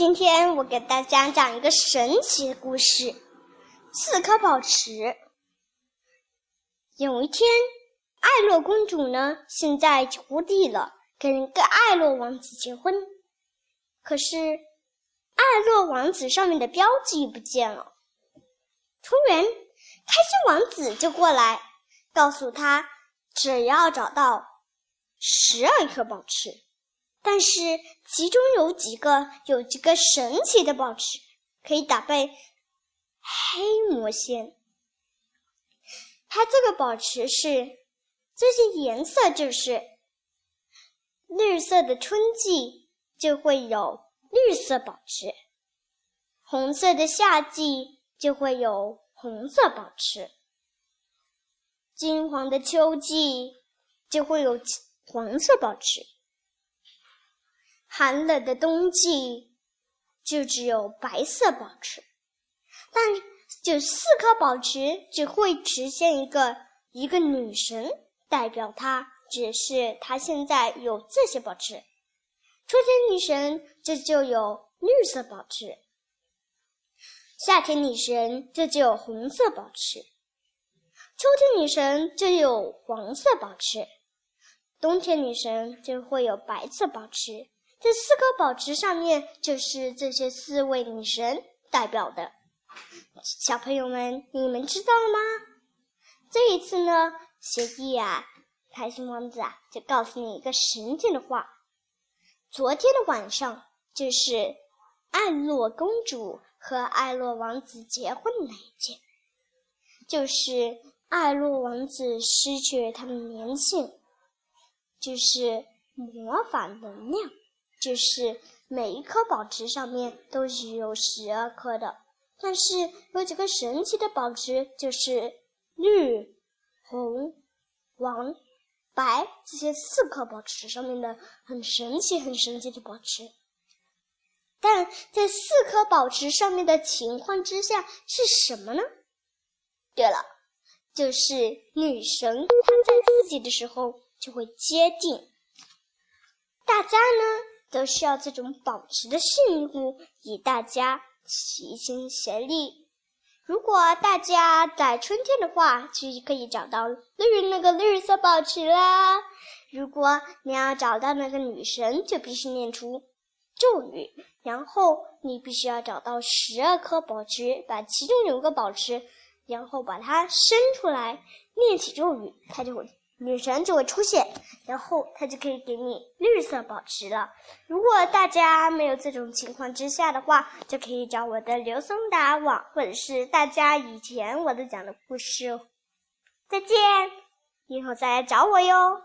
今天我给大家讲一个神奇的故事：四颗宝石。有一天，艾洛公主呢，现在徒弟了，跟一个艾洛王子结婚。可是，艾洛王子上面的标记不见了。突然，开心王子就过来，告诉他，只要找到十二颗宝石。但是其中有几个有几个神奇的宝石，可以打败黑魔仙。它这个宝石是这些颜色，就是绿色的春季就会有绿色宝石，红色的夏季就会有红色宝石，金黄的秋季就会有黄色宝石。寒冷的冬季，就只有白色宝石，但就四颗宝石只会实现一个一个女神，代表她只是她现在有这些宝石。春天女神这就有绿色宝石，夏天女神这就有红色宝石，秋天女神就有黄色宝石，冬天女神就会有白色宝石。这四颗宝石上面就是这些四位女神代表的。小朋友们，你们知道吗？这一次呢，学弟啊，开心王子啊，就告诉你一个神奇的话：昨天的晚上，就是艾洛公主和艾洛王子结婚的那一天，就是艾洛王子失去了他的年轻，就是魔法能量。就是每一颗宝石上面都是有十二颗的，但是有几个神奇的宝石，就是绿、红、黄、白这些四颗宝石上面的很神奇、很神奇的宝石。但在四颗宝石上面的情况之下是什么呢？对了，就是女神她在自己的时候就会接近大家呢。都需要这种宝石的信物，以大家齐心协力。如果大家在春天的话，就可以找到绿那个绿色宝石啦。如果你要找到那个女神，就必须念出咒语，然后你必须要找到十二颗宝石，把其中有个宝石，然后把它伸出来，念起咒语，它就会。女神就会出现，然后她就可以给你绿色宝石了。如果大家没有这种情况之下的话，就可以找我的刘松达网，或者是大家以前我都讲的故事。再见，以后再来找我哟。